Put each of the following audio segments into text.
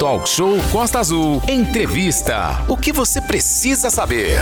Talk Show Costa Azul. Entrevista. O que você precisa saber?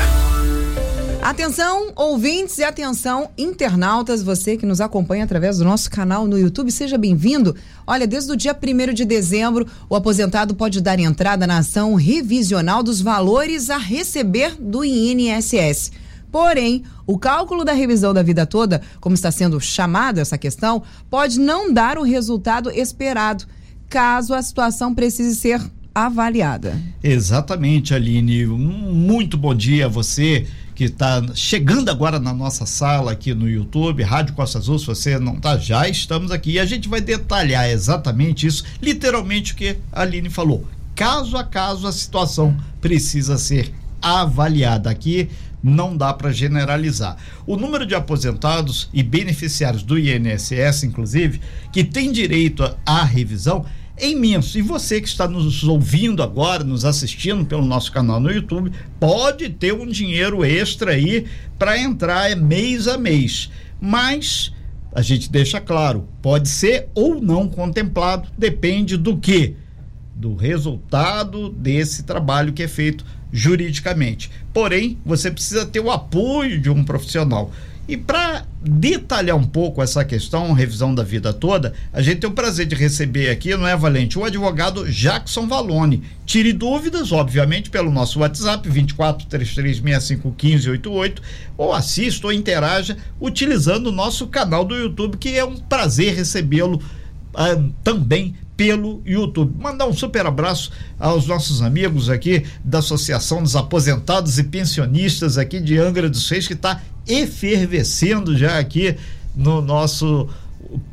Atenção, ouvintes e atenção, internautas, você que nos acompanha através do nosso canal no YouTube, seja bem-vindo. Olha, desde o dia 1 de dezembro, o aposentado pode dar entrada na ação revisional dos valores a receber do INSS. Porém, o cálculo da revisão da vida toda, como está sendo chamada essa questão, pode não dar o resultado esperado, caso a situação precise ser avaliada. Exatamente, Aline. Muito bom dia a você que está chegando agora na nossa sala aqui no YouTube, Rádio Costa Azul, se você não está, já estamos aqui e a gente vai detalhar exatamente isso, literalmente o que a Aline falou. Caso a caso a situação precisa ser avaliada aqui, não dá para generalizar. O número de aposentados e beneficiários do INSS, inclusive, que tem direito à revisão é imenso. E você que está nos ouvindo agora, nos assistindo pelo nosso canal no YouTube, pode ter um dinheiro extra aí para entrar é mês a mês. Mas a gente deixa claro, pode ser ou não contemplado, depende do que? Do resultado desse trabalho que é feito juridicamente. Porém, você precisa ter o apoio de um profissional. E para detalhar um pouco essa questão, revisão da vida toda, a gente tem o prazer de receber aqui, não é, Valente, o advogado Jackson Valone. Tire dúvidas, obviamente, pelo nosso WhatsApp, 24 3365 1588, ou assista ou interaja utilizando o nosso canal do YouTube, que é um prazer recebê-lo ah, também pelo YouTube. Mandar um super abraço aos nossos amigos aqui da Associação dos Aposentados e Pensionistas aqui de Angra dos Reis, que está efervescendo já aqui no nosso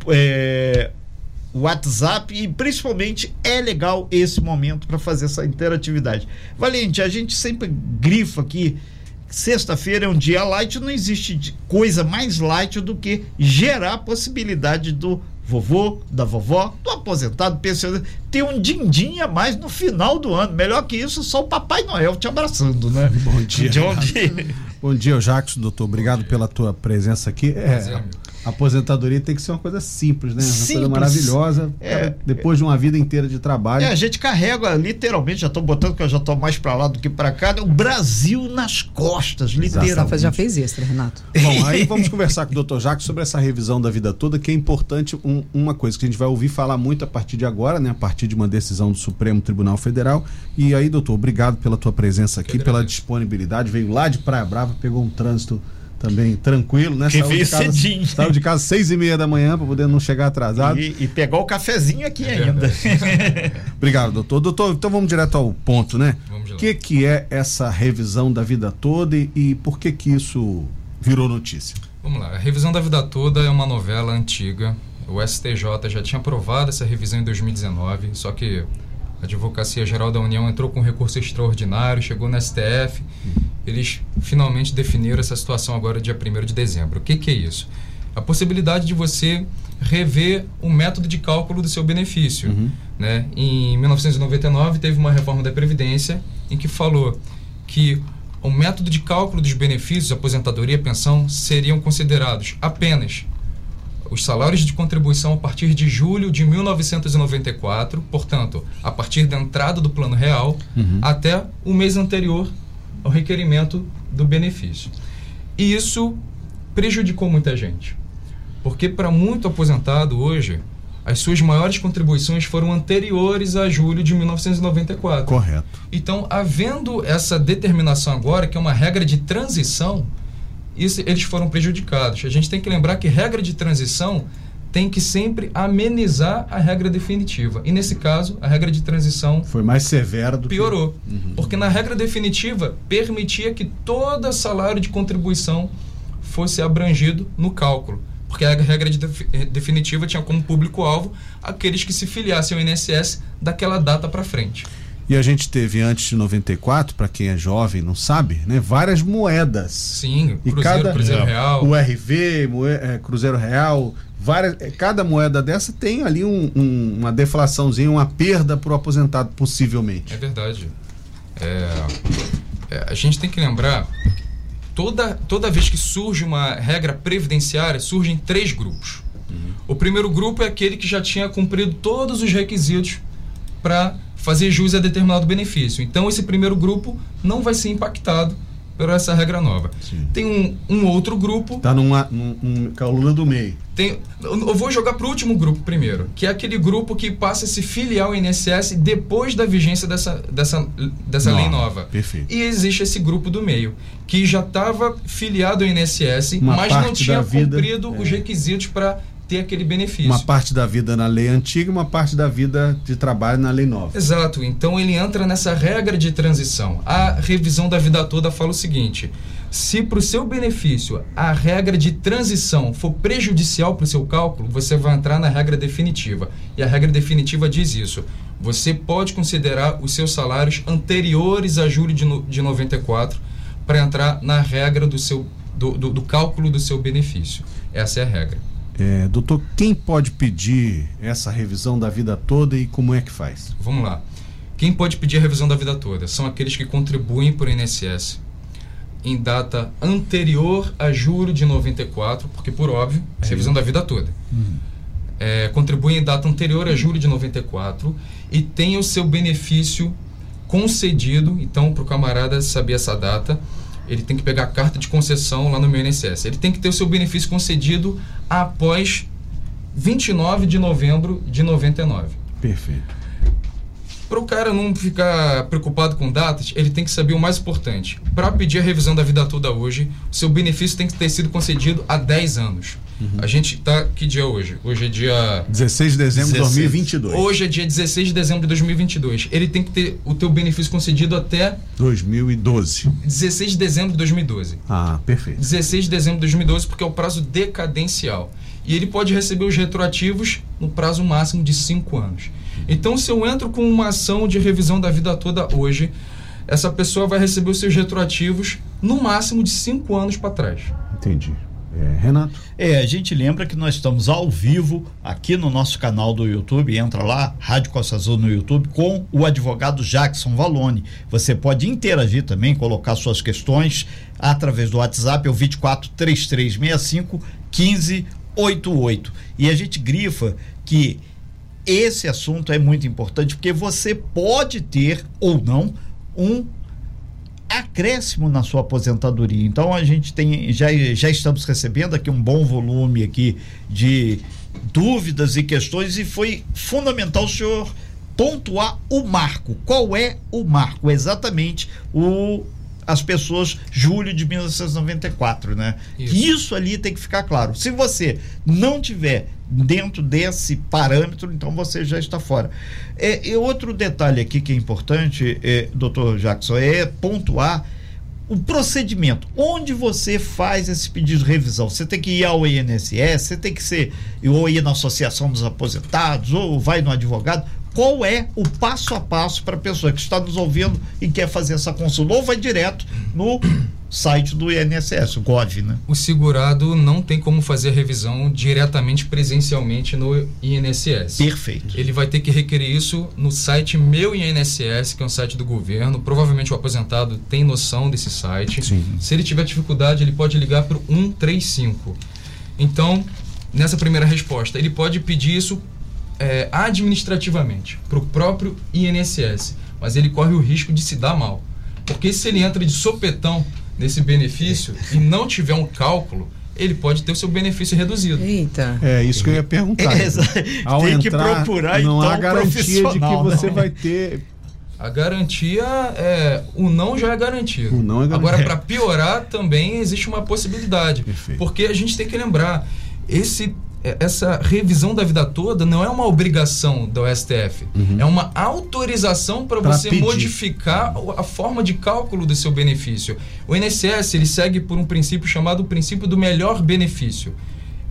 é, WhatsApp e principalmente é legal esse momento para fazer essa interatividade. Valente, a gente sempre grifa aqui. Sexta-feira é um dia light, não existe coisa mais light do que gerar a possibilidade do vovô, da vovó, do aposentado, pensioneiro, ter um din-din a mais no final do ano. Melhor que isso, só o Papai Noel te abraçando, né? Bom dia. Bom dia. Bom dia, Jacques, doutor. Obrigado pela tua presença aqui. É, aposentadoria tem que ser uma coisa simples, né? Uma simples. coisa maravilhosa. É, depois de uma vida inteira de trabalho. É, a gente carrega, literalmente, já estou botando que eu já estou mais para lá do que para cá, o Brasil nas costas, literalmente. Já fez extra, Renato. Bom, aí vamos conversar com o doutor Jacques sobre essa revisão da vida toda, que é importante, um, uma coisa que a gente vai ouvir falar muito a partir de agora, né? A partir de uma decisão do Supremo Tribunal Federal. E aí, doutor, obrigado pela tua presença aqui, pela disponibilidade. Veio lá de Praia Brava, pegou um trânsito também tranquilo, né? Que saiu de casa, cedinho. Saiu de casa seis e meia da manhã para poder não chegar atrasado. E, e pegou o cafezinho aqui é ainda. Obrigado, doutor. Doutor, então vamos direto ao ponto, né? O que, que é essa revisão da vida toda e, e por que que isso virou notícia? Vamos lá. A revisão da vida toda é uma novela antiga. O STJ já tinha aprovado essa revisão em 2019, só que a Advocacia Geral da União entrou com um recurso extraordinário, chegou no STF. Eles finalmente definiram essa situação agora, dia 1 de dezembro. O que, que é isso? A possibilidade de você rever o método de cálculo do seu benefício. Uhum. Né? Em 1999, teve uma reforma da Previdência em que falou que o método de cálculo dos benefícios, aposentadoria e pensão, seriam considerados apenas os salários de contribuição a partir de julho de 1994, portanto, a partir da entrada do plano real, uhum. até o mês anterior ao requerimento do benefício. E isso prejudicou muita gente. Porque para muito aposentado hoje, as suas maiores contribuições foram anteriores a julho de 1994. Correto. Então, havendo essa determinação agora, que é uma regra de transição, isso, eles foram prejudicados. A gente tem que lembrar que regra de transição tem que sempre amenizar a regra definitiva. E nesse caso, a regra de transição foi mais severa do piorou. Que... Uhum. Porque na regra definitiva permitia que todo salário de contribuição fosse abrangido no cálculo. Porque a regra de definitiva tinha como público-alvo aqueles que se filiassem ao INSS daquela data para frente. E a gente teve antes de 94, para quem é jovem não sabe, né, várias moedas. Sim, e Cruzeiro, cada, Cruzeiro Real. O RV, moe, é, Cruzeiro Real, várias, é, cada moeda dessa tem ali um, um, uma deflaçãozinha, uma perda para o aposentado, possivelmente. É verdade. É, é, a gente tem que lembrar toda, toda vez que surge uma regra previdenciária, surgem três grupos. Uhum. O primeiro grupo é aquele que já tinha cumprido todos os requisitos para fazer jus a determinado benefício. Então, esse primeiro grupo não vai ser impactado por essa regra nova. Sim. Tem um, um outro grupo Tá numa, num, num coluna do meio. tem, eu vou jogar para o último grupo primeiro, que é aquele grupo que passa a se filiar ao INSS depois da vigência dessa, dessa, dessa lei Nova, nova. perfeito. E existe esse grupo do meio, que já estava filiado ao INSS, Uma mas não tinha da vida, cumprido é. os requisitos para ter aquele benefício. Uma parte da vida na lei antiga e uma parte da vida de trabalho na lei nova. Exato, então ele entra nessa regra de transição. A revisão da vida toda fala o seguinte: se para o seu benefício a regra de transição for prejudicial para o seu cálculo, você vai entrar na regra definitiva. E a regra definitiva diz isso. Você pode considerar os seus salários anteriores a julho de, no, de 94 para entrar na regra do, seu, do, do, do cálculo do seu benefício. Essa é a regra. É, doutor, quem pode pedir essa revisão da vida toda e como é que faz? Vamos lá. Quem pode pedir a revisão da vida toda? São aqueles que contribuem para o INSS em data anterior a julho de 94, porque por óbvio, é revisão da vida toda. É, contribuem em data anterior a julho de 94 e tem o seu benefício concedido. Então, para o camarada saber essa data, ele tem que pegar a carta de concessão lá no meu INSS. Ele tem que ter o seu benefício concedido após 29 de novembro de 99. Perfeito. Para o cara não ficar preocupado com datas, ele tem que saber o mais importante. Para pedir a revisão da vida toda hoje, o seu benefício tem que ter sido concedido há 10 anos. A gente tá. Que dia é hoje? Hoje é dia. 16 de dezembro de 16. 2022. Hoje é dia 16 de dezembro de 2022. Ele tem que ter o teu benefício concedido até 2012. 16 de dezembro de 2012. Ah, perfeito. 16 de dezembro de 2012, porque é o prazo decadencial. E ele pode receber os retroativos no prazo máximo de 5 anos. Então, se eu entro com uma ação de revisão da vida toda hoje, essa pessoa vai receber os seus retroativos no máximo de 5 anos para trás. Entendi. É, Renato? É, a gente lembra que nós estamos ao vivo aqui no nosso canal do YouTube, entra lá, Rádio Costa Azul no YouTube, com o advogado Jackson Valone. Você pode interagir também, colocar suas questões através do WhatsApp, é o 24 3365 1588. E a gente grifa que esse assunto é muito importante porque você pode ter ou não um acréscimo na sua aposentadoria. Então a gente tem já, já estamos recebendo aqui um bom volume aqui de dúvidas e questões e foi fundamental o senhor pontuar o marco. Qual é o marco? Exatamente o as pessoas julho de 1994, né? Isso. Isso ali tem que ficar claro. Se você não tiver dentro desse parâmetro, então você já está fora. É, e outro detalhe aqui que é importante, é, doutor Jackson, é pontuar o procedimento. Onde você faz esse pedido de revisão? Você tem que ir ao INSS, você tem que ser, ou ir na Associação dos Aposentados, ou vai no advogado. Qual é o passo a passo para a pessoa que está nos ouvindo e quer fazer essa consulta? Ou vai direto no site do INSS, o GOV, né? O segurado não tem como fazer a revisão diretamente presencialmente no INSS. Perfeito. Ele vai ter que requerer isso no site Meu INSS, que é um site do governo. Provavelmente o aposentado tem noção desse site. Sim. Se ele tiver dificuldade, ele pode ligar para o 135. Então, nessa primeira resposta, ele pode pedir isso é, administrativamente para o próprio INSS, mas ele corre o risco de se dar mal. Porque se ele entra de sopetão nesse benefício e não tiver um cálculo, ele pode ter o seu benefício reduzido. Eita. É isso que eu ia perguntar. É, Ao tem que entrar, procurar, não então, há garantia de que profissional, você né? vai ter. A garantia é. O não já é garantido. O não é garantido. Agora, para piorar, também existe uma possibilidade. Perfeito. Porque a gente tem que lembrar: esse, é- essa revisão da vida toda não é uma obrigação do STF. É uma autorização para Uhum. Você pedir. modificar o- a forma de cálculo do seu benefício. O INSS ele segue por um princípio chamado princípio do melhor benefício.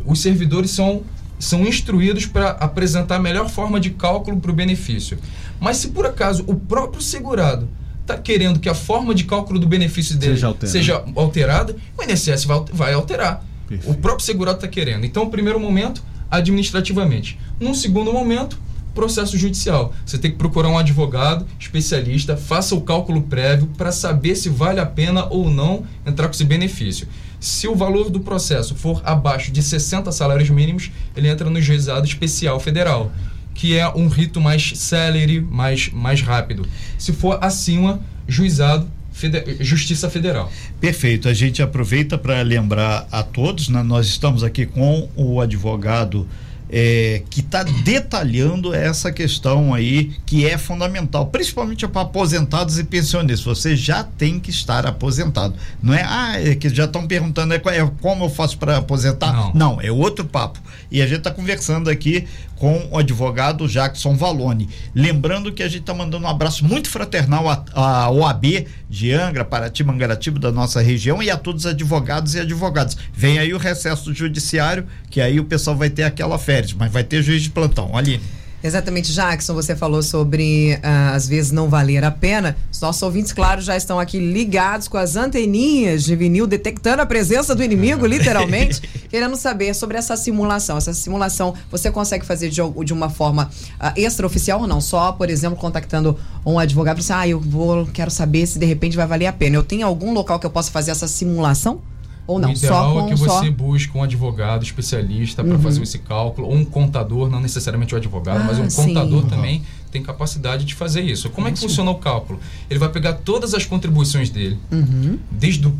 Os servidores são são instruídos para apresentar a melhor forma de cálculo para o benefício. Mas se por acaso o próprio segurado está querendo que a forma de cálculo do benefício dele Seja alterada. seja alterada, o INSS vai, vai alterar. Perfeito. O próprio segurado está querendo. Então, primeiro momento, administrativamente. Num segundo momento, processo judicial. Você tem que procurar um advogado especialista, faça o cálculo prévio para saber se vale a pena ou não entrar com esse benefício. Se o valor do processo for abaixo de 60 salários mínimos, ele entra no juizado especial federal. que é um rito mais célere, mais, mais rápido. Se for acima, juizado, fede Justiça Federal. Perfeito. A gente aproveita para lembrar a todos, né? nós estamos aqui com o advogado é, que está detalhando essa questão aí que é fundamental, principalmente para aposentados e pensionistas. Você já tem que estar aposentado. Não é, ah, é que já estão perguntando é, é, como eu faço para aposentar? Não. Não, é outro papo. E a gente está conversando aqui com o advogado Jackson Valone. Lembrando que a gente está mandando um abraço muito fraternal à, OAB de Angra, Paraty, Mangaratiba, da nossa região e a todos os advogados e advogadas. Vem aí o recesso judiciário, que aí o pessoal vai ter aquela férias, mas vai ter juiz de plantão. Aline. Exatamente, Jackson, você falou sobre uh, às vezes não valer a pena. Os nossos ouvintes, claro, já estão aqui ligados com as anteninhas de vinil, detectando a presença do inimigo, literalmente, querendo saber sobre essa simulação. Essa simulação você consegue fazer de, de uma forma uh, extraoficial ou não? Só, por exemplo, contactando um advogado e assim, ah, eu vou, quero saber se de repente vai valer a pena. Eu tenho algum local que eu possa fazer essa simulação? Ou não, o ideal é que você só... busque um advogado especialista para uhum. fazer esse cálculo, ou um contador, não necessariamente o advogado, ah, mas um sim. contador uhum. também tem capacidade de fazer isso. Como é que funciona o cálculo? Ele vai pegar todas as contribuições dele, uhum. desde o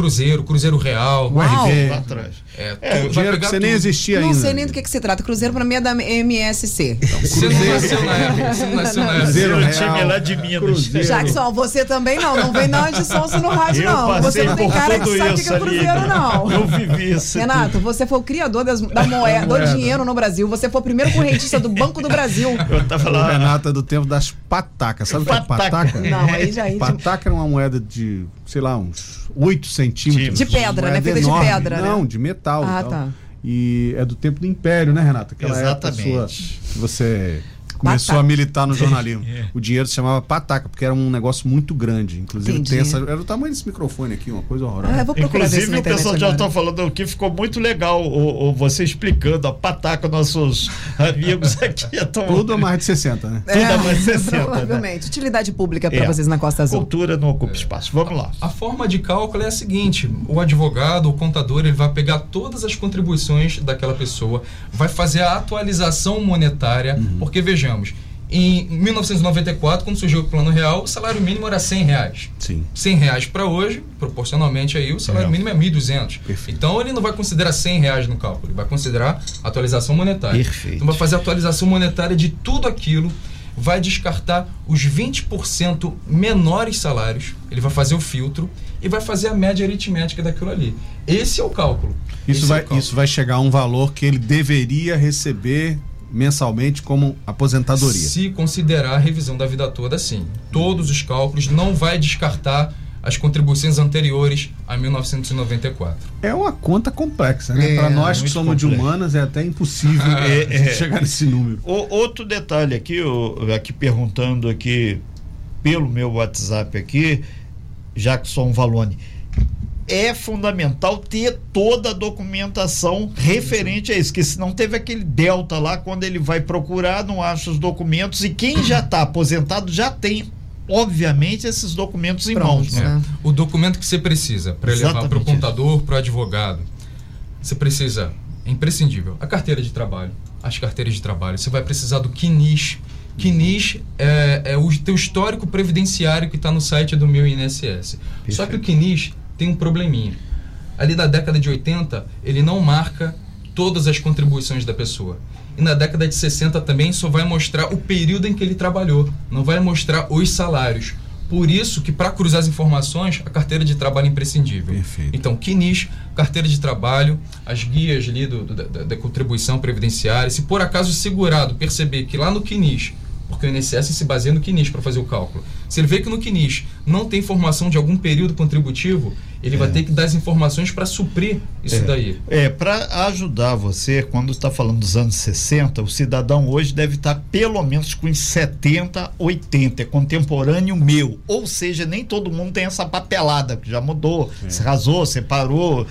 Cruzeiro, Cruzeiro Real, o RV. Lá atrás. É, é, dinheiro que você tudo. nem existia não ainda. Não sei nem do que, que se trata. Cruzeiro para mim é da MSC. Então, você não nasceu na época. Você não nasceu na época. Cruzeiro Real, time lá de Minas. Jackson, você também não. Não vem não de Sonso no rádio, eu não. Você não tem cara que sabe o que é Cruzeiro, não. Eu vivi isso. Renato, você foi o criador das, da moeda, do dinheiro no Brasil. Você foi o primeiro correntista do Banco do Brasil. Eu tava lá. O Renato é do tempo das patacas. Sabe o que é pataca? Não, aí já... Pataca era uma moeda de, sei lá, uns 8 centímetros. De pedra, né? Feita de pedra, Não, né? de metal. Ah, tá. E é do tempo do Império, né, Renata? Aquela Exatamente. Época sua, que você começou a militar no jornalismo. é. O dinheiro se chamava pataca, porque era um negócio muito grande. Inclusive, tem essa, era o tamanho desse microfone aqui, uma coisa horrorosa. Ah, Inclusive, o pessoal já está falando aqui, ficou muito legal o, o, você explicando a pataca, nossos amigos aqui. Tão... Tudo a mais de 60, né? É, Tudo a mais de 60. Né? Provavelmente. Né? Utilidade pública para é. vocês na Costa Azul. Cultura não ocupa espaço. Vamos lá. A, a forma de cálculo é a seguinte: o advogado, o contador, ele vai pegar todas as contribuições daquela pessoa, vai fazer a atualização monetária, uhum. porque vejamos em 1994, quando surgiu o Plano Real, o salário mínimo era 100 reais. Sim. 100 reais para hoje, proporcionalmente aí, o salário mínimo é 1.200. Então ele não vai considerar 100 reais no cálculo, ele vai considerar atualização monetária. Perfeito. Então vai fazer atualização monetária de tudo aquilo, vai descartar os 20% menores salários, ele vai fazer o filtro e vai fazer a média aritmética daquilo ali. Esse é o cálculo. Isso, vai, é cálculo. isso vai chegar a um valor que ele deveria receber mensalmente como aposentadoria. Se considerar a revisão da vida toda, sim. Todos os cálculos não vai descartar as contribuições anteriores a 1994. É uma conta complexa, né? É, Para nós que somos complexo. de humanas é até impossível é, é, chegar nesse número. O, outro detalhe aqui, o, aqui perguntando aqui pelo meu WhatsApp aqui, Jackson Valone é fundamental ter toda a documentação referente a isso, que se não teve aquele delta lá, quando ele vai procurar, não acha os documentos, e quem já está aposentado já tem obviamente, esses documentos em Pronto, mãos. Né? É. O documento que você precisa para levar para o contador, para o advogado, você precisa, é imprescindível, a carteira de trabalho, as carteiras de trabalho. Você vai precisar do CNIS. CNIS é, é o teu histórico previdenciário que está no site do meu INSS. Perfeito. Só que o CNIS tem um probleminha. Ali da década de 80, ele não marca todas as contribuições da pessoa. E na década de 60 também só vai mostrar o período em que ele trabalhou, não vai mostrar os salários. Por isso que para cruzar as informações, a carteira de trabalho é imprescindível. Perfeito. Então, QNIS, carteira de trabalho, as guias ali do, do, da, da, contribuição previdenciária. Se por acaso o segurado perceber que lá no QNIS porque o INSS se baseia no CNIS para fazer o cálculo. Se ele vê que no CNIS não tem informação de algum período contributivo, ele é. vai ter que dar as informações para suprir isso é. daí. É, para ajudar você, quando está falando dos anos 60, o cidadão hoje deve estar tá pelo menos com 70, 80, é contemporâneo meu. Ou seja, nem todo mundo tem essa papelada, que já mudou, é. se rasou, separou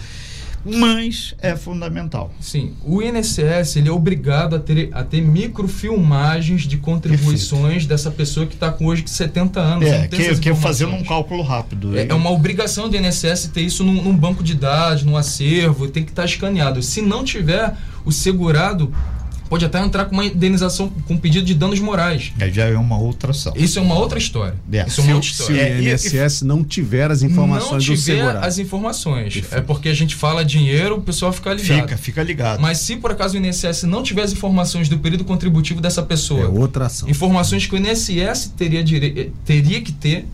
mas é fundamental. Sim, o INSS ele é obrigado a ter, a ter microfilmagens de contribuições Perfeito. dessa pessoa que está com hoje 70 anos. É, que, que fazendo um cálculo rápido. É, é, uma obrigação do INSS ter isso num, num, banco de dados, num acervo, tem que estar tá escaneado. Se não tiver, o segurado pode até entrar com uma indenização com pedido de danos morais. Aí já é uma outra ação. Isso é uma outra história. É. Isso é uma outra Se o história. É, INSS não tiver as informações não do tiver segurado. as informações. Perfeito. É porque a gente fala dinheiro, o pessoal fica ligado. Fica, fica ligado. Mas se por acaso o INSS não tiver as informações do período contributivo dessa pessoa, É outra ação. informações que o INSS teria, dire... teria que ter,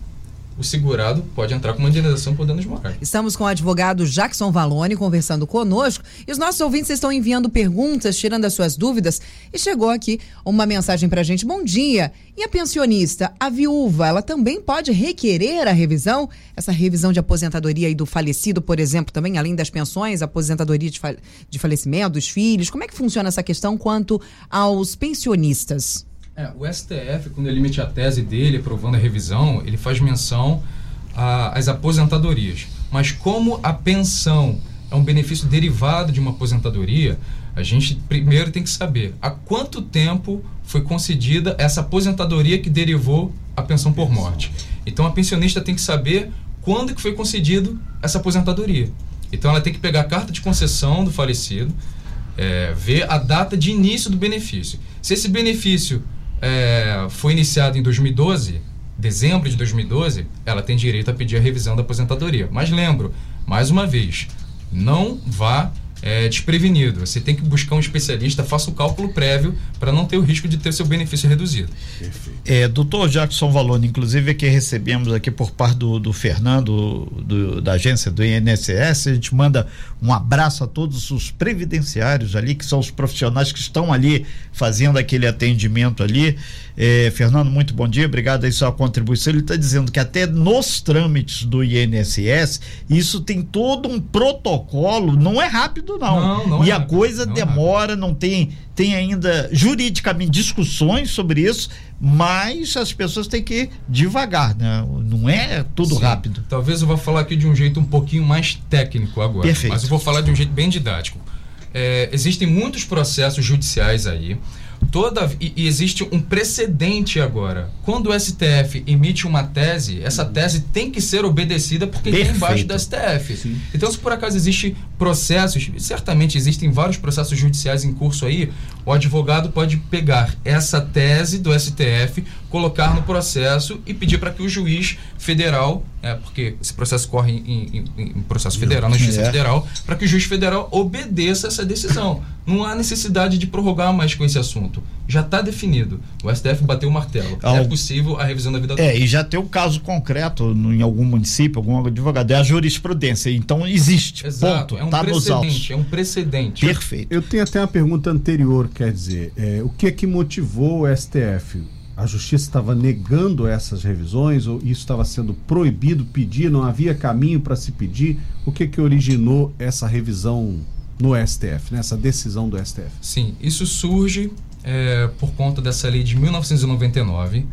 o segurado pode entrar com uma indenização por danos morais. Estamos com o advogado Jackson Valone conversando conosco e os nossos ouvintes estão enviando perguntas, tirando as suas dúvidas. E chegou aqui uma mensagem pra gente. Bom dia. E a pensionista, a viúva, ela também pode requerer a revisão? Essa revisão de aposentadoria aí do falecido, por exemplo, também, além das pensões, aposentadoria de, de falecimento dos filhos. Como é que funciona essa questão quanto aos pensionistas? É, o STF, quando ele emite a tese dele, aprovando a revisão, ele faz menção às aposentadorias. Mas como a pensão é um benefício derivado de uma aposentadoria, a gente primeiro tem que saber há quanto tempo foi concedida essa aposentadoria que derivou a pensão por morte. Então a pensionista tem que saber quando que foi concedido essa aposentadoria. Então ela tem que pegar a carta de concessão do falecido, é, ver a data de início do benefício. Se esse benefício é, foi iniciado em 2012, dezembro de 2012, ela tem direito a pedir a revisão da aposentadoria. Mas lembro, mais uma vez, não vá é, desprevenido. Você tem que buscar um especialista, faça o cálculo prévio para não ter o risco de ter seu benefício reduzido. É, doutor Jackson Valone, inclusive aqui recebemos aqui por parte do, do Fernando, do- da agência do INSS, a gente manda um abraço a todos os previdenciários ali, que são os profissionais que estão ali fazendo aquele atendimento ali. É, Fernando, muito bom dia, obrigado aí sua contribuição. Ele está dizendo que até nos trâmites do INSS, isso tem todo um protocolo, não é rápido não. Não, não e é a rápido, coisa não é demora, não tem, tem ainda juridicamente discussões sobre isso, mas as pessoas têm que ir devagar, né? Não é tudo Sim. rápido. Talvez eu vá falar aqui de um jeito um pouquinho mais técnico agora. Perfeito. Mas eu vou falar de um jeito bem didático. É, existem muitos processos judiciais aí. Toda, e, existe um precedente agora. Quando o STF emite uma tese, essa tese tem que ser obedecida porque está Perfeito. embaixo do STF. Então, se por acaso existe processos, certamente existem vários processos judiciais em curso aí, o advogado pode pegar essa tese do STF, colocar no processo e pedir para que o juiz federal, é, porque esse processo corre em, em- em processo federal, na Justiça É. Federal, para que o juiz federal obedeça essa decisão. Não há necessidade de prorrogar mais com esse assunto. Já está definido. O STF bateu o martelo. É Al- possível a revisão da vida É, e já tem um caso concreto no- em algum município, algum advogado, é a jurisprudência. Então existe. Exato. ponto. É um tá precedente. É um precedente. Perfeito. Eu tenho até uma pergunta anterior, quer dizer, é, o que é que motivou o STF? A justiça estava negando essas revisões ou isso estava sendo proibido pedir, não havia caminho para se pedir? O que que originou essa revisão no STF, nessa decisão do STF? Sim, isso surge é, por conta dessa lei de 1999.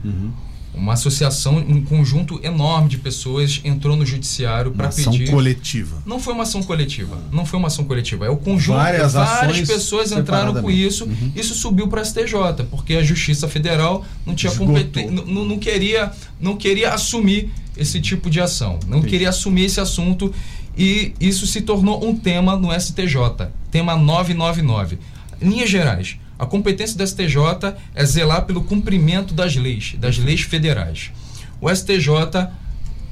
Uma associação, um conjunto enorme de pessoas entrou no judiciário Uma para ação pedir. coletiva. Não foi uma ação coletiva. Não foi uma ação coletiva. É o conjunto. Várias Várias, pessoas entraram com isso. Isso subiu para a STJ, porque a Justiça Federal não tinha competência. Não, não queria, não queria assumir esse tipo de ação. Não Entendi. queria assumir esse assunto. E isso se tornou um tema no STJ. Tema 999. Em linhas gerais, a competência do STJ é zelar pelo cumprimento das leis, das leis federais. O STJ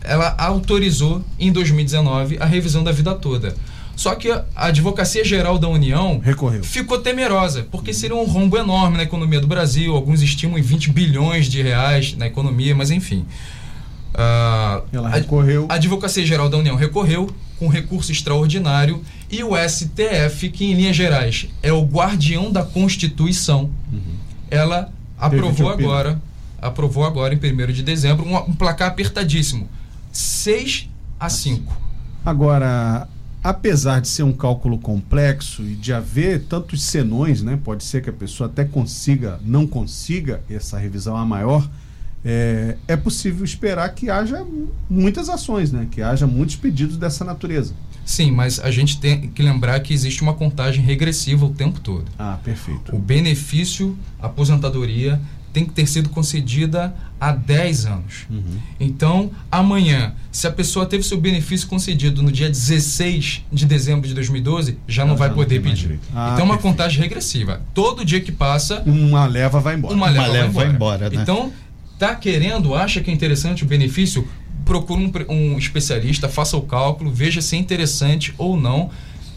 ela autorizou em 2019 a revisão da vida toda. Só que a Advocacia Geral da União Recorreu. ficou temerosa, porque seria um rombo enorme na economia do Brasil. Alguns estimam em 20 bilhões de reais na economia, mas enfim. Ah, Ela a- recorreu. a Advocacia Geral da União recorreu com recurso extraordinário e o STF, que em linhas gerais é o guardião da Constituição, ela aprovou agora, aprovou agora em 1 de dezembro um, um placar apertadíssimo, 6 a 5. Agora, apesar de ser um cálculo complexo e de haver tantos senões, né? Pode ser que a pessoa até consiga, não consiga essa revisão a maior. É, é possível esperar que haja muitas ações, né? Que haja muitos pedidos dessa natureza. Sim, mas a gente tem que lembrar que existe uma contagem regressiva o tempo todo. Ah, perfeito. O benefício aposentadoria tem que ter sido concedida há 10 anos. Então, amanhã, se a pessoa teve seu benefício concedido no dia 16 de dezembro de 2012, já não Ah, vai já não poder mais pedir. direito. Ah, então, é uma perfeito. contagem regressiva. Todo dia que passa, Uma leva vai embora. uma leva, leva vai vai embora. embora, né? Então, tá querendo, acha que é interessante o benefício, procura um, um especialista, faça o cálculo, veja se é interessante ou não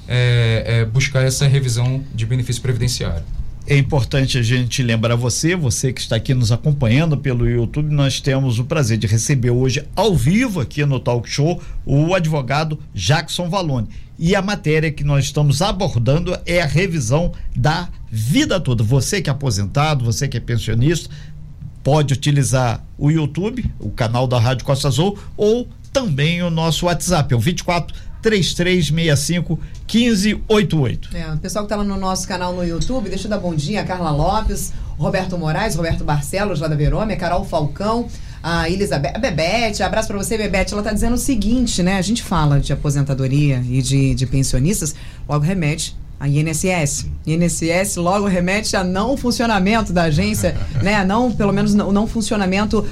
é, é, buscar essa revisão de benefício previdenciário. É importante a gente lembrar você, você que está aqui nos acompanhando pelo YouTube, nós temos o prazer de receber hoje ao vivo aqui no Talk Show o advogado Jackson Valone. E a matéria que nós estamos abordando é a revisão da vida toda. Você que é aposentado, você que é pensionista, pode utilizar o YouTube, o canal da Rádio Costa Azul, ou também o nosso WhatsApp, é o 24 3365 1588. É, o pessoal que tá lá no nosso canal no YouTube, deixa eu dar bom dia, a Carla Lopes, Roberto Moraes, Roberto Barcelos, lá da Verômia, Carol Falcão, a Elizabeth, a Bebete, abraço pra você, Bebete. Ela tá dizendo o seguinte, né? A gente fala de aposentadoria e de, de pensionistas, logo remete a INSS. INSS logo remete a não funcionamento da agência, né? Não, pelo menos não, não funcionamento.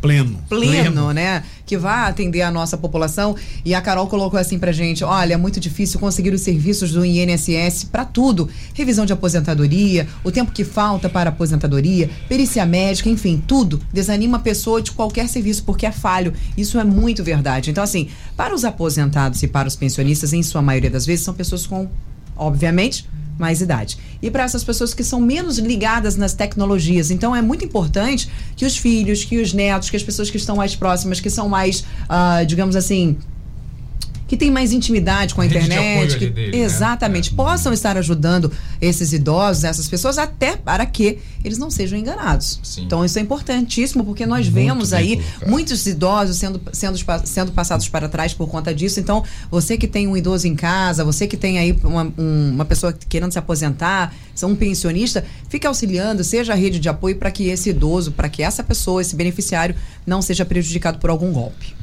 Pleno. pleno, né? Que vá atender a nossa população. E a Carol colocou assim pra gente: olha, é muito difícil conseguir os serviços do INSS para tudo. Revisão de aposentadoria, o tempo que falta para aposentadoria, perícia médica, enfim, tudo. Desanima a pessoa de qualquer serviço porque é falho. Isso é muito verdade. Então, assim, para os aposentados e para os pensionistas, em sua maioria das vezes, são pessoas com, obviamente, mais idade. E para essas pessoas que são menos ligadas nas tecnologias. Então é muito importante que os filhos, que os netos, que as pessoas que estão mais próximas, que são mais, ah, digamos assim, que têm mais intimidade com a internet, que- dele, né? exatamente, É. possam estar ajudando esses idosos, essas pessoas, até para que eles não sejam enganados. Sim. Então isso é importantíssimo, porque nós Muito vemos aí colocado. muitos idosos sendo, sendo, sendo passados para trás por conta disso. Então, você que tem um idoso em casa, você que tem aí uma, um- uma pessoa querendo se aposentar, um pensionista, fique auxiliando, seja a rede de apoio para que esse idoso, para que essa pessoa, esse beneficiário, não seja prejudicado por algum golpe.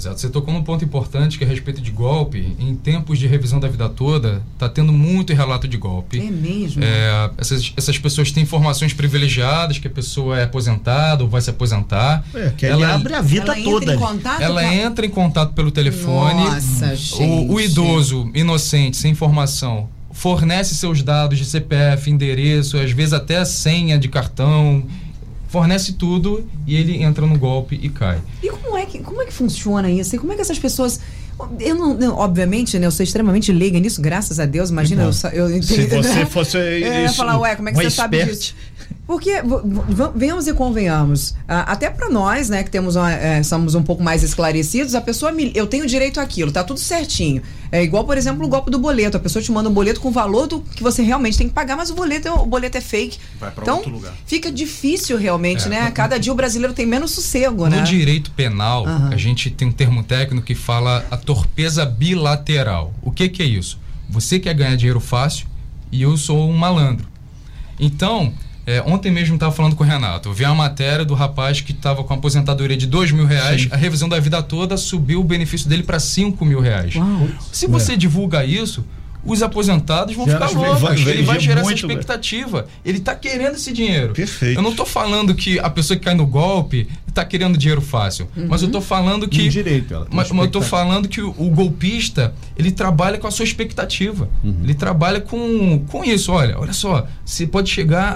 Exato. Você tocou num ponto importante que é a respeito de golpe. Em tempos de revisão da vida toda, tá tendo muito relato de golpe. É mesmo? É, essas, essas pessoas têm informações privilegiadas, que a pessoa é aposentada ou vai se aposentar. É, que ele abre a vida Ela entra toda. em ali. contato Ela com... entra em contato pelo telefone. Nossa, gente. O, o idoso, inocente, sem informação, fornece seus dados de CPF, endereço, às vezes até a senha de cartão, fornece tudo e ele entra no golpe e cai. E como é que, como é que funciona isso? E como é que essas pessoas. Eu não, não- obviamente, né? Eu sou extremamente leiga nisso, graças a Deus. Imagina, eu, sa- eu Se você né? fosse É, eu ia falar, ué, como é que você sabe expert. disso? Porque, venhamos e convenhamos, até para nós, né, que temos uma, eh, somos um pouco mais esclarecidos, a pessoa, me, eu tenho direito àquilo, tá tudo certinho. É igual, por exemplo, o golpe do boleto. A pessoa te manda um boleto com o valor do que você realmente tem que pagar, mas o boleto, é- o boleto é fake. Vai pra então, outro lugar. fica difícil realmente, É. né? Cada dia o brasileiro tem menos sossego, né? No direito penal, Aham. a gente tem um termo técnico que fala a torpeza bilateral. O que, que é isso? Você quer ganhar dinheiro fácil e eu sou um malandro. Então, é, ontem mesmo estava falando com o Renato. Eu vi a matéria do rapaz que estava com a aposentadoria de dois mil reais, a revisão da vida toda subiu o benefício dele para cinco mil reais. Uau. Se você divulga isso, os aposentados vão Gera- ficar loucos. vai- vai- ele vai gerar essa muito, expectativa. Ele está querendo esse dinheiro. Perfeito. Eu não tô falando que a pessoa que cai no golpe está querendo dinheiro fácil. Mas eu tô falando que. Direito, ela tem mas, mas eu tô expectativa. falando que o, o golpista, ele trabalha com a sua expectativa. Ele trabalha com, com isso. Olha, olha só, você pode chegar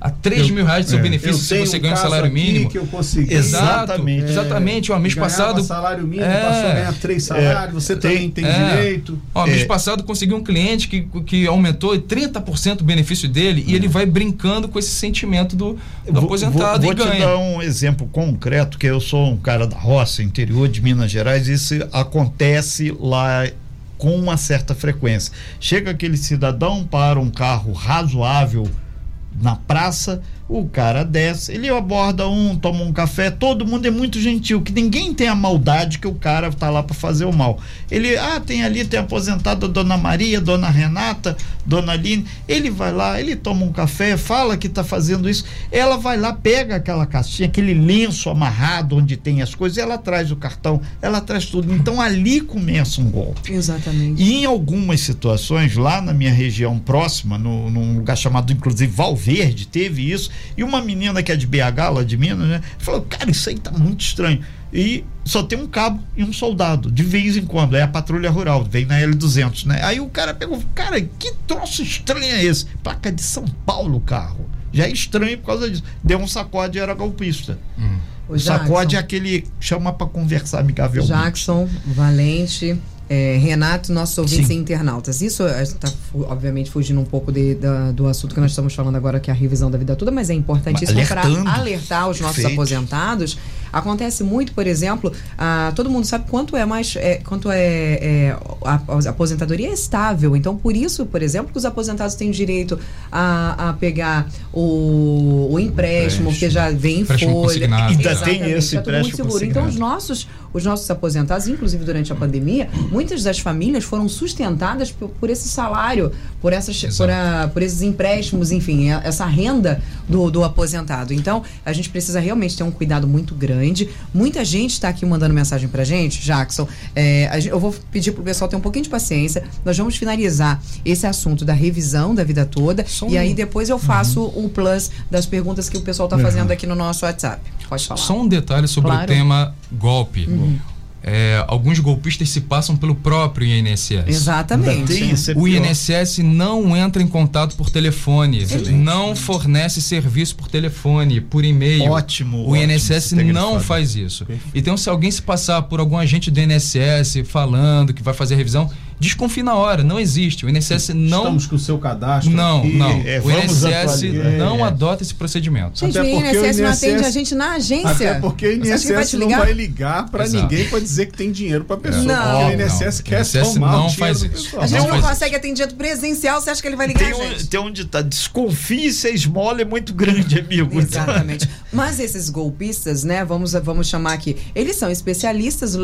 a, a 3 Eu- mil reais do seu é. benefício Eu se você um ganha um salário aqui mínimo. que eu consegui. Exatamente. exatamente. Ó, mês Ganhava passado. salário mínimo, É. passou a ganhar três salários, você também tem É. direito. Ó, mês É. passado consegui um cliente que, que aumentou 30% o benefício dele e ele vai brincando com esse sentimento do, do Vou- aposentado vou, e vou te ganha. dar um exemplo concreto, que eu sou um cara da roça, interior de Minas Gerais, isso acontece lá com uma certa frequência. Chega aquele cidadão para um carro razoável na praça, o cara desce, ele aborda um, toma um café, todo mundo é muito gentil, que ninguém tem a maldade que o cara tá lá para fazer o mal. Ele, ah, tem ali, tem aposentado a dona Maria, dona Renata, Dona Aline, ele vai lá, ele toma um café, fala que está fazendo isso, ela vai lá, pega aquela caixinha, aquele lenço amarrado onde tem as coisas, ela traz o cartão, ela traz tudo. Então ali começa um golpe. Exatamente. E em algumas situações, lá na minha região próxima, no, num lugar chamado, inclusive, Valverde, teve isso, e uma menina que é de BH, lá de Minas, né, falou, cara, isso aí tá muito estranho. E só tem um cabo e um soldado, de vez em quando, é a patrulha rural, vem na L200, né? Aí o cara pegou, cara, que troço estranho é esse? Placa de São Paulo o carro. Já é estranho por causa disso. Deu um sacode e era golpista. Hum. O, sacode é aquele chama para conversar amigavelmente. Jackson, Valente, é, Renato, nossos ouvintes Sim. e internautas. Isso está, obviamente, fugindo um pouco de, da, do assunto que nós estamos falando agora, que é a revisão da vida toda, mas é importantíssimo para alertar os nossos Perfeito. aposentados. Acontece muito, por exemplo, ah, todo mundo sabe quanto é mais, é, quanto é, é a, a, aposentadoria é estável. Então, por isso, por exemplo, que os aposentados têm direito a, a pegar o, o empréstimo, que já vem em folha. Ainda tem esse muito seguro. Então, os nossos, os nossos aposentados, inclusive durante a pandemia, muitas das famílias foram sustentadas por, por esse salário, por, essas, por, a, por, esses empréstimos, enfim, é, essa renda do, do aposentado. Então, a gente precisa realmente ter um cuidado muito grande. Muita gente está aqui mandando mensagem pra gente, Jackson. É, eu vou pedir pro pessoal ter um pouquinho de paciência. Nós vamos finalizar esse assunto da revisão da vida toda. Só e aí depois eu faço uhum. o plus das perguntas que o pessoal está fazendo uhum. aqui no nosso WhatsApp. Pode falar. Só um detalhe sobre claro. o tema golpe. Uhum é, alguns golpistas se passam pelo próprio INSS. Exatamente. o INSS não entra em contato por telefone, Excelente. não fornece serviço por telefone, por e-mail. Ótimo. O ótimo INSS não faz isso. Perfeito. Então, se alguém se passar por algum agente do INSS falando que vai fazer revisão, desconfie na hora, não existe. O INSS não. Estamos com o seu cadastro. Não, aqui. não. É, o INSS não é. adota esse procedimento. Gente, até o INSS, o INSS não atende a gente na agência. Até porque o INSS vai não vai ligar para ninguém para dizer que tem dinheiro para pessoa. Não. Porque o INSS não. quer o INSS tomar não faz isso. A gente não, não consegue atendimento presencial, você acha que ele vai ligar tem a gente? Tem onde tá. Desconfie se a esmola é muito grande, amigo. Exatamente. Mas esses golpistas, né, vamos, vamos chamar aqui, eles são especialistas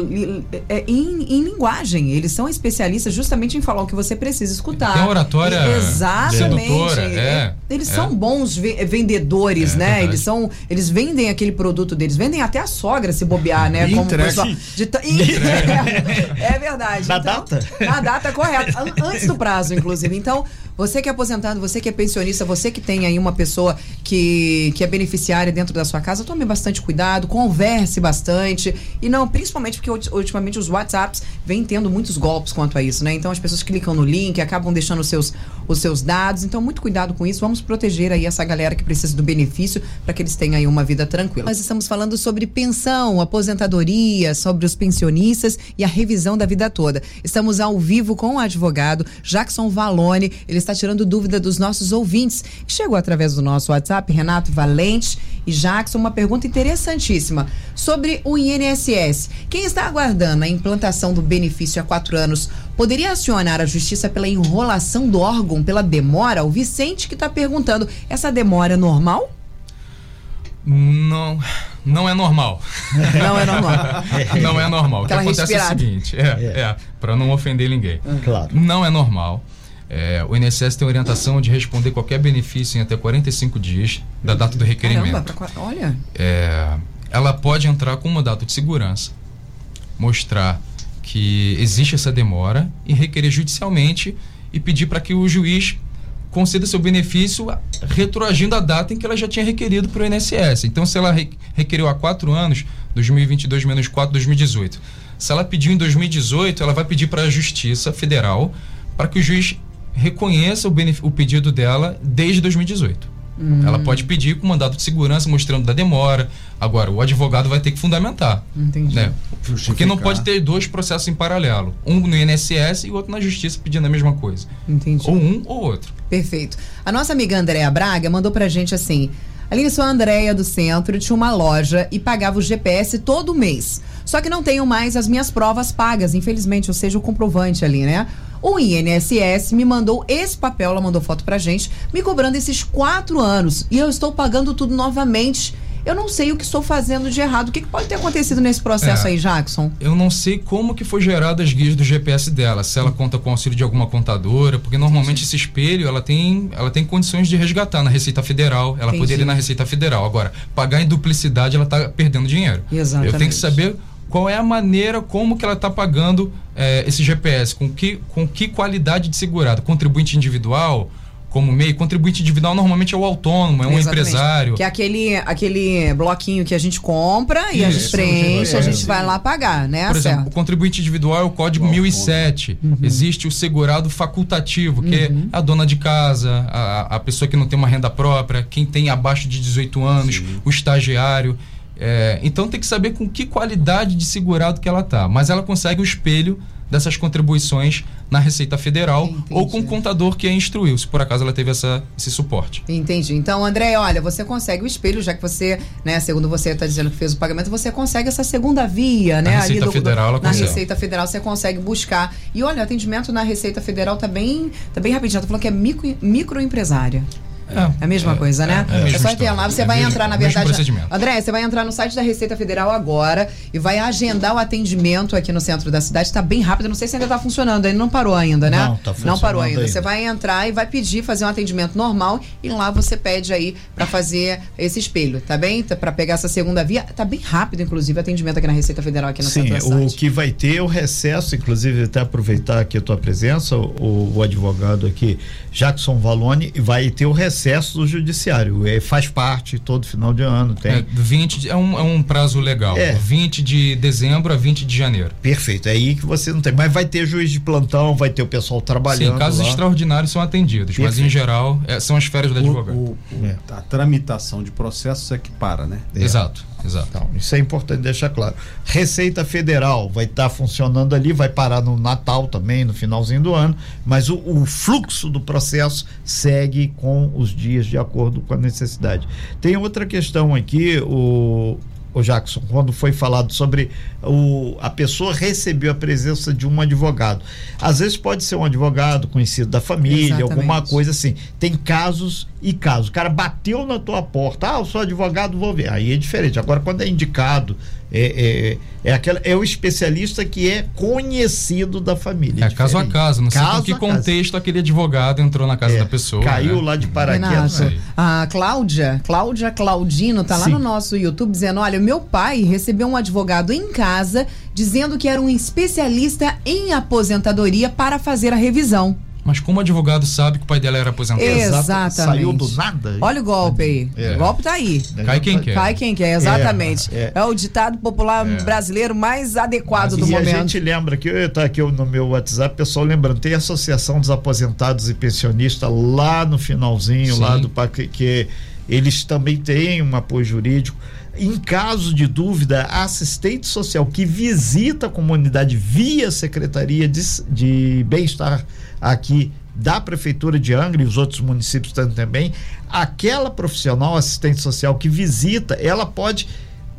é, em, em linguagem. Eles são especialistas justamente em falar o que você precisa escutar. Tem oratória Exatamente. Sedutora, é, eles é. são bons vendedores, é, né? Verdade. Eles são, eles vendem aquele produto deles, vendem até a sogra se bobear, né? Como pessoal, de, é, verdade. Na então, data? Na data correta, antes do prazo, inclusive. Então, você que é aposentado, você que é pensionista, você que tem aí uma pessoa que, que é beneficiária dentro da sua casa, tome bastante cuidado, converse bastante. E não, principalmente porque ultimamente os WhatsApps vêm tendo muitos golpes quanto a isso, né? Então as pessoas clicam no link, acabam deixando os seus, os seus dados. Então, muito cuidado com isso. Vamos proteger aí essa galera que precisa do benefício para que eles tenham aí uma vida tranquila. Nós estamos falando sobre pensão, aposentadoria, sobre os pensionistas e a revisão da vida toda. Estamos ao vivo com o advogado Jackson Valone. Ele está tirando dúvida dos nossos ouvintes. Chegou através do nosso WhatsApp, Renato Valente e Jackson, uma pergunta interessantíssima sobre o INSS. Quem está aguardando a implantação do benefício há quatro anos poderia acionar a justiça pela enrolação do órgão, pela demora? O Vicente que está perguntando, essa demora é normal? Não, não é normal. Não é normal. não é normal. Aquela o que acontece respirada. é o seguinte, é, é. é para não ofender ninguém. Claro. Não é normal. É, o INSS tem orientação de responder qualquer benefício em até 45 dias da data do requerimento. Caramba, olha. É, ela pode entrar com uma data de segurança, mostrar que existe essa demora e requerer judicialmente e pedir para que o juiz conceda seu benefício retroagindo a data em que ela já tinha requerido para o INSS. Então, se ela requeriu há quatro anos, 2022 menos 4, 2018. Se ela pediu em 2018, ela vai pedir para a Justiça Federal para que o juiz reconheça o, o pedido dela desde 2018. Hum. Ela pode pedir com mandado de segurança mostrando da demora. Agora, o advogado vai ter que fundamentar. Entendi. Né? Porque não pode ter dois processos em paralelo. Um no INSS e outro na justiça pedindo a mesma coisa. Entendi. Ou um ou outro. Perfeito. A nossa amiga Andréa Braga mandou pra gente assim. Aline, sou a Andréia do centro, tinha uma loja e pagava o GPS todo mês. Só que não tenho mais as minhas provas pagas, infelizmente, ou seja, o comprovante ali, né? O INSS me mandou esse papel, ela mandou foto pra gente, me cobrando esses quatro anos. E eu estou pagando tudo novamente. Eu não sei o que estou fazendo de errado. O que, que pode ter acontecido nesse processo É. aí, Jackson? Eu não sei como que foi gerado as guias do GPS dela, se ela conta com o auxílio de alguma contadora, porque normalmente esse espelho ela tem, ela tem condições de resgatar na Receita Federal, ela Entendi. poderia ir na Receita Federal. Agora, pagar em duplicidade, ela está perdendo dinheiro. Exatamente. Eu tenho que saber qual é a maneira como que ela está pagando eh, esse GPS, com que, com que qualidade de segurado, contribuinte individual, como meio, contribuinte individual normalmente é o autônomo, é um Exatamente. empresário. Que é aquele, aquele bloquinho que a gente compra e a Isso, gente preenche, a é. gente vai lá pagar, né? Por exemplo, o contribuinte individual é o código 1007. Existe o segurado facultativo, que é a dona de casa, a, a pessoa que não tem uma renda própria, quem tem abaixo de 18 anos, o estagiário. É, então tem que saber com que qualidade de segurado que ela tá. Mas ela consegue o espelho dessas contribuições na Receita Federal Entendi. ou com o contador que a instruiu, se por acaso ela teve essa, esse suporte. Entendi. Então, André, olha, você consegue o espelho, já que você, né, segundo você está dizendo que fez o pagamento, você consegue essa segunda via, né? Receita Federal, ela Na consegue. Receita Federal você consegue buscar. E olha, o atendimento na Receita Federal tá bem, tá bem rapidinho. Ela falou que é micro, microempresária. É a mesma coisa, né? é a mesma só lá, você É vai entrar, na verdade. André, você vai entrar no site da Receita Federal agora e vai agendar o atendimento aqui no centro da cidade. Tá bem rápido, não sei se ainda tá funcionando, ainda não parou ainda, né? Não, tá Não parou funcionando ainda. ainda. Você vai entrar e vai pedir fazer um atendimento normal e lá você pede aí pra fazer esse espelho, tá bem? Tá- Pra pegar essa segunda via. Tá bem rápido, inclusive, o atendimento aqui na Receita Federal aqui no Sim, centro da o cidade. que vai ter é o recesso, inclusive até aproveitar aqui a tua presença, o, o advogado aqui, Jackson Valone, vai ter o recesso do judiciário. É, faz parte todo final de ano, tem. É, 20 de- é, um, é um prazo legal. É. 20 de dezembro a 20 de janeiro. Perfeito, é aí que você não tem. Mas vai ter juiz de plantão, vai ter o pessoal trabalhando. Sim, casos lá. extraordinários são atendidos, mas em Perfeito. geral é, são as férias do O- advogado. o- o- É. A tramitação de processos é que para, né? É. Exato, exato. Então, isso é importante deixar claro. Receita Federal vai estar funcionando ali, vai parar no Natal também, no finalzinho do ano, mas o, o fluxo do processo segue com os dias de acordo com a necessidade. Tem outra questão aqui, o, o Jackson, quando foi falado sobre o, a pessoa recebeu a presença de um advogado. Às vezes pode ser um advogado conhecido da família, Exatamente. alguma coisa assim. Tem casos e casos. O cara bateu na tua porta, ah, eu sou advogado, vou ver. Aí é diferente. Agora, quando é indicado, é, é, é, aquela, é o especialista que é conhecido da família. É caso a caso, não sei Caso com que a caso. contexto aquele advogado entrou na casa É, da pessoa. Caiu né? lá de paraquedas. Renato, aí. a Cláudia, Cláudia Claudino, tá lá Sim. no nosso YouTube dizendo: olha, meu pai recebeu um advogado em casa dizendo que era um especialista em aposentadoria para fazer a revisão. Mas como o advogado sabe que o pai dela era aposentado? Exatamente. Saiu do nada. Olha o golpe aí. É. O golpe tá aí. Cai quem quer. Cai quem quer, exatamente. É, É, é. o ditado popular brasileiro mais adequado do e momento. a gente lembra que tá aqui no meu WhatsApp, pessoal lembrando, tem a Associação dos Aposentados e Pensionistas lá no finalzinho, Sim. lá do parque, que eles também têm um apoio jurídico. Em caso de dúvida, a assistente social que visita a comunidade via Secretaria de, de Bem-Estar aqui da Prefeitura de Angra e os outros municípios tam- também, aquela profissional assistente social que visita, ela pode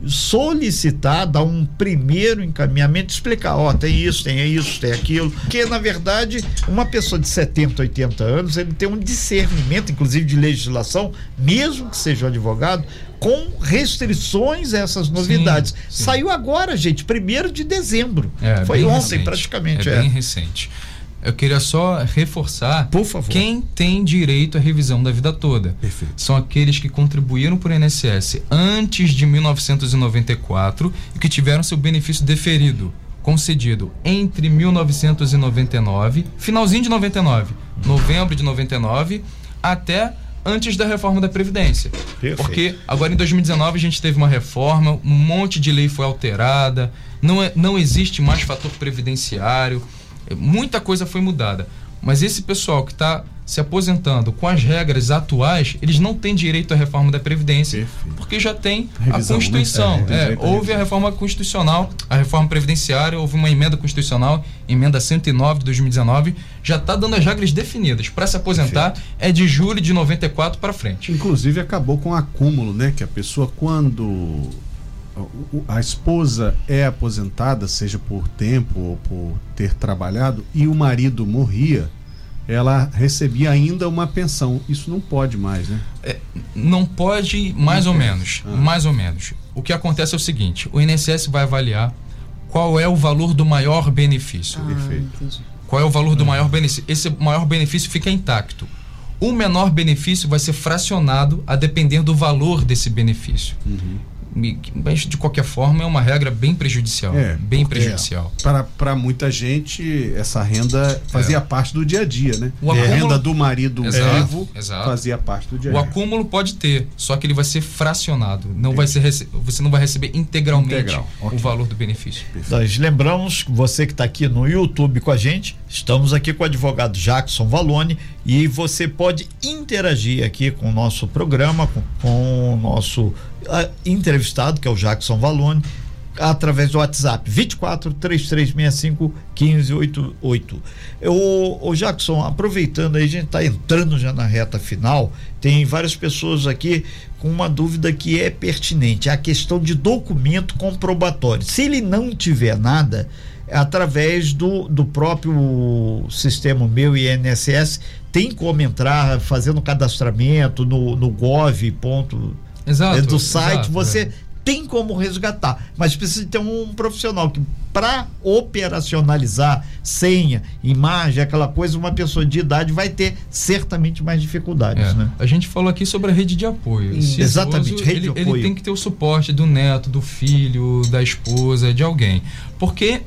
solicitar, dar um primeiro encaminhamento, explicar, ó, tem isso, tem isso, tem aquilo, porque na verdade, uma pessoa de 70, 80 anos, ele tem um discernimento, inclusive de legislação, mesmo que seja um advogado, com restrições a essas novidades. sim. Saiu agora, gente, primeiro de dezembro. É, Foi ontem, recente. praticamente. É É, bem recente. Eu queria só reforçar Por favor. quem tem direito à revisão da vida toda. Perfeito. São aqueles que contribuíram por INSS antes de 1994 e que tiveram seu benefício deferido, concedido entre 1999, finalzinho de 99, novembro de 99, até antes da reforma da Previdência. Perfeito. Porque agora em 2019 a gente teve uma reforma, um monte de lei foi alterada, não, é, não existe mais fator previdenciário, muita coisa foi mudada. Mas esse pessoal que está se aposentando com as regras atuais, eles não têm direito à reforma da Previdência, Perfeito. porque já tem Revisão, a né? Constituição. É, tem É, à houve a reforma constitucional, a reforma previdenciária, houve uma emenda constitucional, emenda 109 de 2019, já está dando as regras definidas. Para se aposentar é de julho de 94 para frente. Inclusive acabou com o acúmulo, né? Que a pessoa quando a esposa é aposentada, seja por tempo ou por ter trabalhado, e o marido morria, ela recebia ainda uma pensão. Isso não pode mais, né? É, não pode, mais ou menos. Ah. Mais ou menos. O que acontece é o seguinte: o INSS vai avaliar qual é o valor do maior benefício. Ah, Perfeito. Qual é o valor do maior benefício? Esse maior benefício fica intacto. O menor benefício vai ser fracionado a depender do valor desse benefício. Uhum mas de qualquer forma é uma regra bem prejudicial. É, bem prejudicial. É, Para muita gente, essa renda fazia é. parte do dia a dia, né? O acúmulo, a renda do marido exato, vivo exato. fazia parte do dia a dia. O acúmulo pode ter, só que ele vai ser fracionado. Não vai ser, você não vai receber integralmente Integral. o okay. valor do benefício. Nós lembramos, você que está aqui no YouTube com a gente, estamos aqui com o advogado Jackson Valone e você pode interagir aqui com o nosso programa, com, com o nosso entrevistado, que é o Jackson Valone, através do WhatsApp 24 3365 1588. O, o Jackson, aproveitando aí, a gente está entrando já na reta final, tem várias pessoas aqui com uma dúvida que é pertinente, é a questão de documento comprobatório. Se ele não tiver nada, através do, do próprio sistema meu INSS, tem como entrar fazendo cadastramento no, no gov. Ponto, Exato, do site, exato, você é. tem como resgatar, mas precisa ter um profissional que para operacionalizar senha, imagem, aquela coisa, uma pessoa de idade vai ter certamente mais dificuldades, é. né? A gente falou aqui sobre a rede de apoio. Exatamente, rede ele, de apoio. Ele tem que ter o suporte do neto, do filho, da esposa, de alguém, porque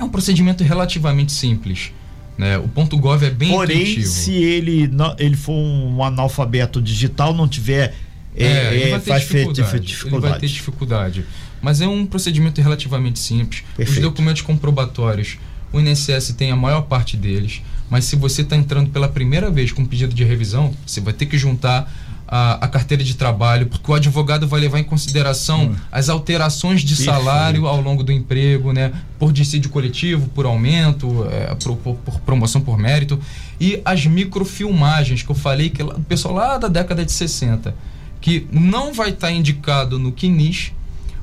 é um procedimento relativamente simples. Né? O ponto .gov é bem Porém, intuitivo. se ele, ele for um analfabeto digital, não tiver é, é, ele, vai ter dificuldade, dificuldade. ele vai ter dificuldade. Mas é um procedimento relativamente simples. Perfeito. Os documentos comprobatórios, o INSS tem a maior parte deles, mas se você está entrando pela primeira vez com um pedido de revisão, você vai ter que juntar a, a, carteira de trabalho, porque o advogado vai levar em consideração hum. as alterações de salário ao longo do emprego, né? Por dissídio coletivo, por aumento, é, por, por, promoção por mérito, e as microfilmagens que eu falei que o pessoal lá da década de 60 que não vai estar tá indicado no CNIS,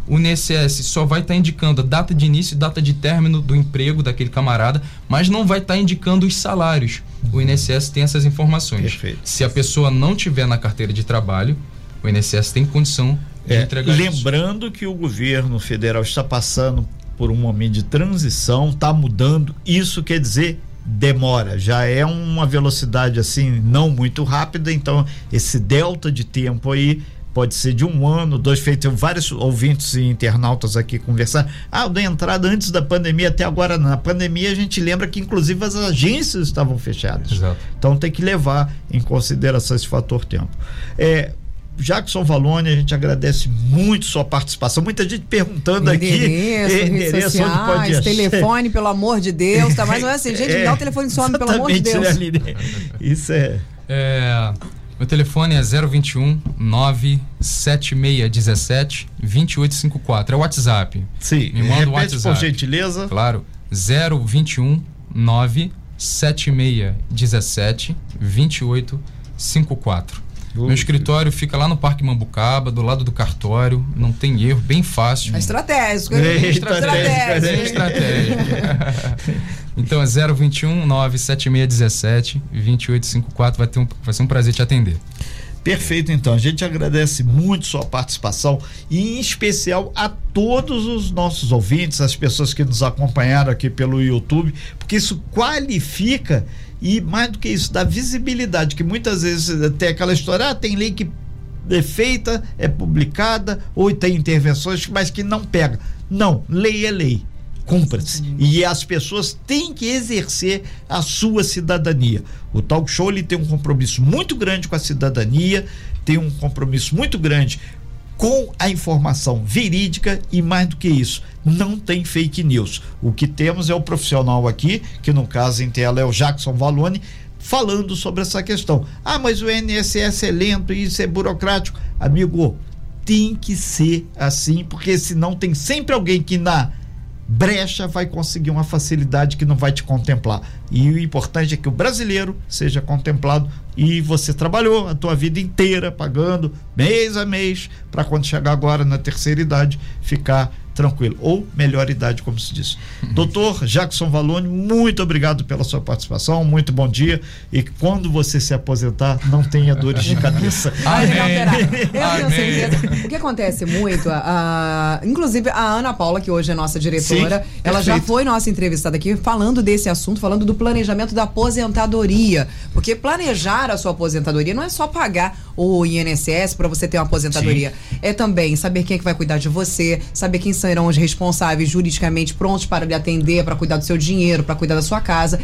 o INSS só vai estar tá indicando a data de início e data de término do emprego daquele camarada, mas não vai estar tá indicando os salários. O INSS tem essas informações. Perfeito. Se a pessoa não tiver na carteira de trabalho, o INSS tem condição de é, entregar Lembrando isso. que o governo federal está passando por um momento de transição, está mudando. Isso quer dizer demora, já é uma velocidade assim não muito rápida, então esse delta de tempo aí pode ser de um ano, dois feitos, vários ouvintes e internautas aqui conversar. Ah, da entrada antes da pandemia até agora na pandemia a gente lembra que inclusive as agências estavam fechadas. Exato. Então tem que levar em consideração esse fator tempo. É, Jackson Valone, a gente agradece muito sua participação. Muita gente perguntando endereço, aqui. Endereço, sociais, onde pode achar. telefone, pelo amor de Deus, tá? Mas não é assim, gente, é, dá o telefone some, pelo amor de Deus. Né, Isso é. é. Meu telefone é 021 97617 2854. É o WhatsApp. Sim, me manda o WhatsApp. por gentileza. Claro. 021 97617 2854. Meu escritório fica lá no Parque Mambucaba, do lado do cartório, não tem erro, bem fácil. É estratégico, é estratégico. É estratégico. então é 021 97617 2854, vai, ter um, vai ser um prazer te atender. Perfeito, então. A gente agradece muito sua participação e, em especial, a todos os nossos ouvintes, as pessoas que nos acompanharam aqui pelo YouTube, porque isso qualifica e mais do que isso, dá visibilidade, que muitas vezes tem aquela história, ah, tem lei que é feita, é publicada, ou tem intervenções, mas que não pega. Não, lei é lei. Cumpra-se. E as pessoas têm que exercer a sua cidadania. O talk show ele tem um compromisso muito grande com a cidadania, tem um compromisso muito grande com a informação verídica e mais do que isso, não tem fake news. O que temos é o profissional aqui, que no caso em tela é o Jackson Valone, falando sobre essa questão. Ah, mas o INSS é lento e isso é burocrático. Amigo, tem que ser assim, porque senão tem sempre alguém que na brecha vai conseguir uma facilidade que não vai te contemplar. E o importante é que o brasileiro seja contemplado e você trabalhou a tua vida inteira pagando mês a mês para quando chegar agora na terceira idade ficar tranquilo. Ou melhor idade, como se diz. Doutor Jackson Valone, muito obrigado pela sua participação, muito bom dia. E quando você se aposentar, não tenha dores de cabeça. Amém. Eu tenho Amém. certeza. O que acontece muito, a, a- inclusive a Ana Paula, que hoje é nossa diretora, Sim, ela já foi nossa entrevistada aqui falando desse assunto, falando do planejamento da aposentadoria. Porque planejar a sua aposentadoria não é só pagar o INSS para você ter uma aposentadoria. É também saber quem é que vai cuidar de você, saber quem serão os responsáveis juridicamente prontos para lhe atender, para cuidar do seu dinheiro, para cuidar da sua casa.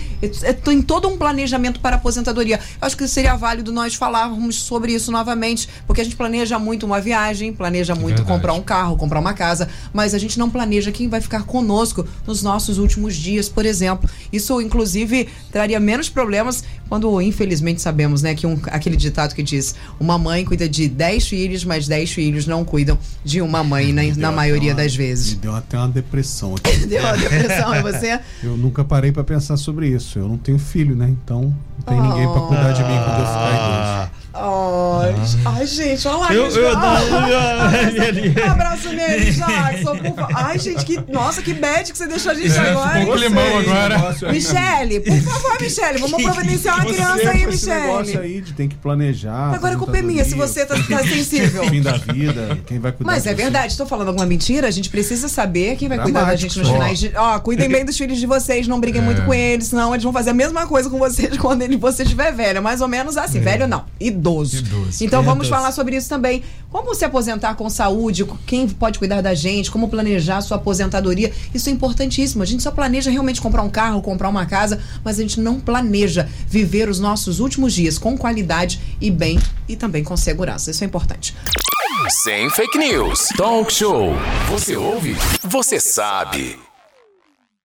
Tem todo um planejamento para a aposentadoria. Eu acho que seria válido nós falarmos sobre isso novamente, porque a gente planeja muito uma viagem, planeja muito Verdade. comprar um carro, comprar uma casa, mas a gente não planeja quem vai ficar conosco nos nossos últimos dias, por exemplo. Isso, inclusive, traria menos problemas quando, infelizmente, sabemos, né, que um- aquele ditado que diz: uma mãe cuida de 10 filhos, mas 10 filhos não cuidam de uma mãe, na, Me na maioria até uma- das Me vezes. deu até uma depressão aqui. Deu uma depressão em você? Eu nunca parei pra pensar sobre isso. Eu não tenho filho, né? Então não tem ninguém pra cuidar de mim quando eu ficar idoso. Ai, ai, gente, olha lá. Eu, que eu, eu, Um abraço nele, Jackson. por fa- Ai, gente, que. Nossa, que bad que você deixou a gente É, agora. um climão agora. Michele, por favor, Michele, vamos providenciar uma criança aí, Esse negócio Michele. aí de tem que planejar. Agora a culpa é minha, se você tá, tá sensível. Fim da vida, quem vai cuidar Mas é verdade, estou falando alguma mentira? A gente precisa saber quem vai cuidar da Dramático, gente nos finais de. Ó, cuidem bem dos filhos de vocês, não briguem É. muito com eles, senão eles vão fazer a mesma coisa com vocês quando ele, você estiver velho. É Mais ou menos assim. Velho não, idoso. Idoso. Então vamos Idoso. falar sobre isso também. Como se aposentar com saúde, quem pode cuidar da gente, como planejar a sua aposentadoria. Isso é importantíssimo. A gente só planeja realmente comprar um carro, comprar uma casa, mas a gente não planeja viver os nossos últimos dias com qualidade e bem e também com segurança. Isso é importante. Sem fake news. Talk show. Você ouve? Você sabe.